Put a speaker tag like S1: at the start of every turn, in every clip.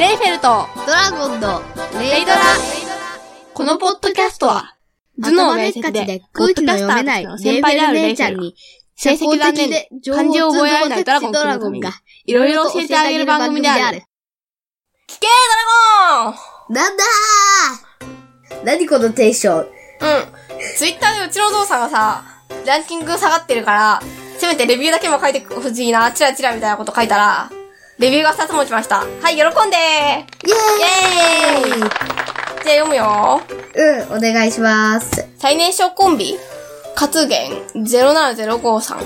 S1: レイフェルト、
S2: ドラゴンの
S1: レイドラ。このポッドキャストは、頭脳面接で
S2: 空気の読めないレーベル姉ちゃんに、
S1: 成績残念で漢字を覚えられないドラゴンくんのために、いろいろ教えてあげる番組である。聞けドラゴン
S2: なんだー何このテンション。
S1: うん。ツイッターでうちのお父さんがさ、ランキング下がってるから、せめてレビューだけも書いてほしいな、チラチラみたいなこと書いたら、レビューが2つも来ました。はい、喜んでー
S2: イエーイ
S1: イエーイじゃあ読むよ
S2: うん、お願いします。
S1: 最年少コンビ活言0705さん。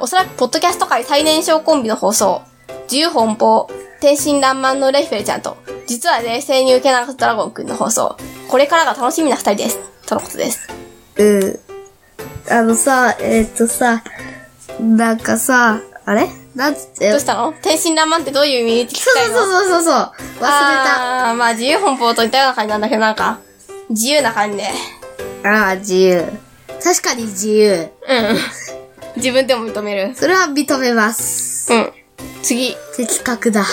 S1: おそらく、ポッドキャスト界最年少コンビの放送。自由奔放、天真爛漫のレイフェルちゃんと、実は冷静に受け流すドラゴンくんの放送。これからが楽しみな二人です。とのことです。
S2: うん。あのさ、えーっとさ、なんかさ、あれ？なんつって。
S1: どうしたの？天真爛漫ってどういう意味って聞き
S2: そう
S1: たいの？
S2: そうそうそうそう。忘れた。
S1: あー、まあ自由奔放と似たような感じなんだけど、なんか、自由な感じで。
S2: ああ、自由。確かに自由。
S1: うん。自分でも認める。
S2: それは認めます。
S1: うん。次。
S2: 的確だ。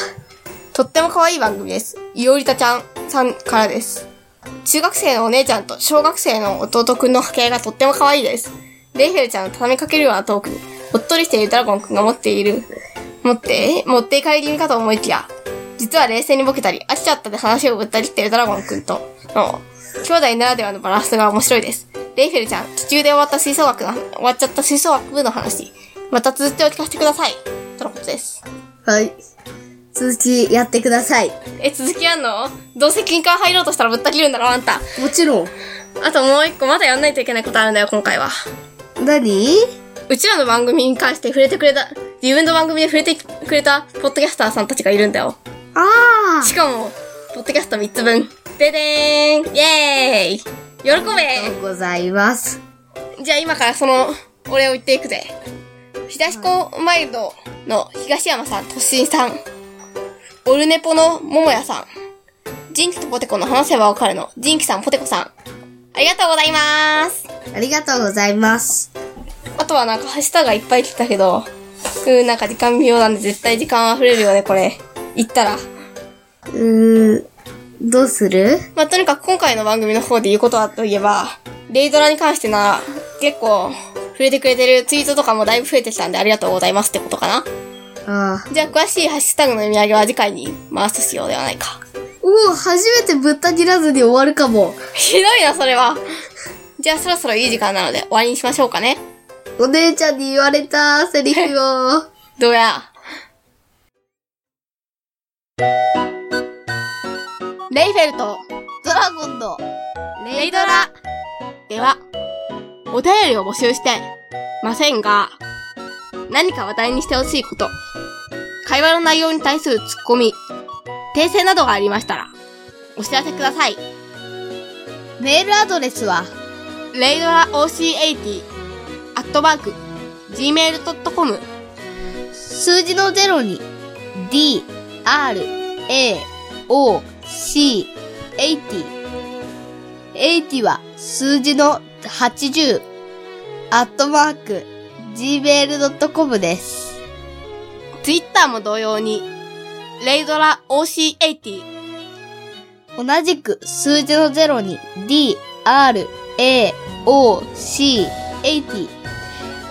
S1: とっても可愛い番組です。いおりたちゃんさんからです。中学生のお姉ちゃんと小学生の弟くんの波形がとっても可愛いです。レイフェルちゃんの畳みかけるようなトークに、ほっとりしているドラゴンくんが持っている、持って、持っていかれ気味かと思いきや、実は冷静にボケたり、飽きちゃったで話をぶったりしているドラゴンくんと、の、兄弟ならではのバランスが面白いです。レイフェルちゃん、途中で終わった吹奏楽の、終わっちゃった吹奏楽部の話、また続きを聞かせてください。とのことです。
S2: はい。続きやってください。
S1: え、続きやんの？どうせ金管入ろうとしたらぶった切るんだろ、あんた。
S2: もちろん。
S1: あともう一個まだやんないといけないことあるんだよ、今回は。
S2: 何？
S1: うちらの番組に関して触れてくれた、自分の番組で触れてくれた、ポッドキャスターさんたちがいるんだよ。
S2: あ
S1: しかも、ポッドキャスト3つ分。ででーんイェーイ喜
S2: あ。ありがとうございます。
S1: べじゃあ今からその、お礼を言っていくぜ。東高マイルドの東山さん、とっしんさん。オルネポのももやさん。ジンキとポテコの話せばわかるの、ジンキさん、ポテコさん。ありがとうございます。
S2: ありがとうございます。
S1: あとはなんかハッシュタグがいっぱい来たけど、うん、なんか時間微妙なんで絶対時間溢れるよね、これ。言ったら。
S2: うーん、どうする？
S1: まあ、とにかく今回の番組の方で言うことはといえば、レイドラに関してなら、結構、触れてくれてるツイートとかもだいぶ増えてきたんでありがとうございますってことかな。
S2: ああ。
S1: じゃあ、詳しいハッシュタグの読み上げは次回に回すしようではないか。
S2: おお、初めてぶった切らずに終わるかも。
S1: ひどいな、それは。じゃあ、そろそろいい時間なので終わりにしましょうかね。
S2: お姉ちゃんに言われたセリフを。
S1: どうや。レイフェルト、
S2: ドラゴンの
S1: レイドラでは、お便りを募集してませんが、何か話題にしてほしいこと、会話の内容に対するツッコミ、訂正などがありましたら、お知らせください。
S2: メールアドレスは、
S1: レイドラ OC80、アットマーク、gmail.com、
S2: 数字の0に、d, r, a, o, c, 80。80は数字の80、アットマーク、gmail.com です。
S1: ツイッターも同様に、レイドラ OC80、
S2: 同じく数字の0に D, R, A, O, C, 80。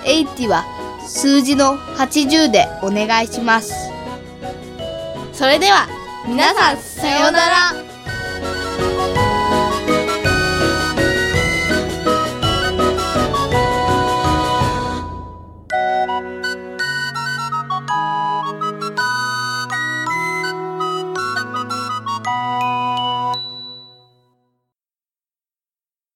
S2: 80は数字の80でお願いします。
S1: それでは、皆さん、さようなら。